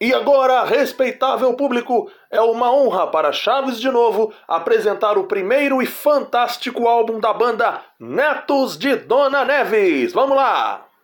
E agora, respeitável público, é uma honra para Chaves de novo apresentar o primeiro e fantástico álbum da banda Netos de Dona Neves. Vamos lá!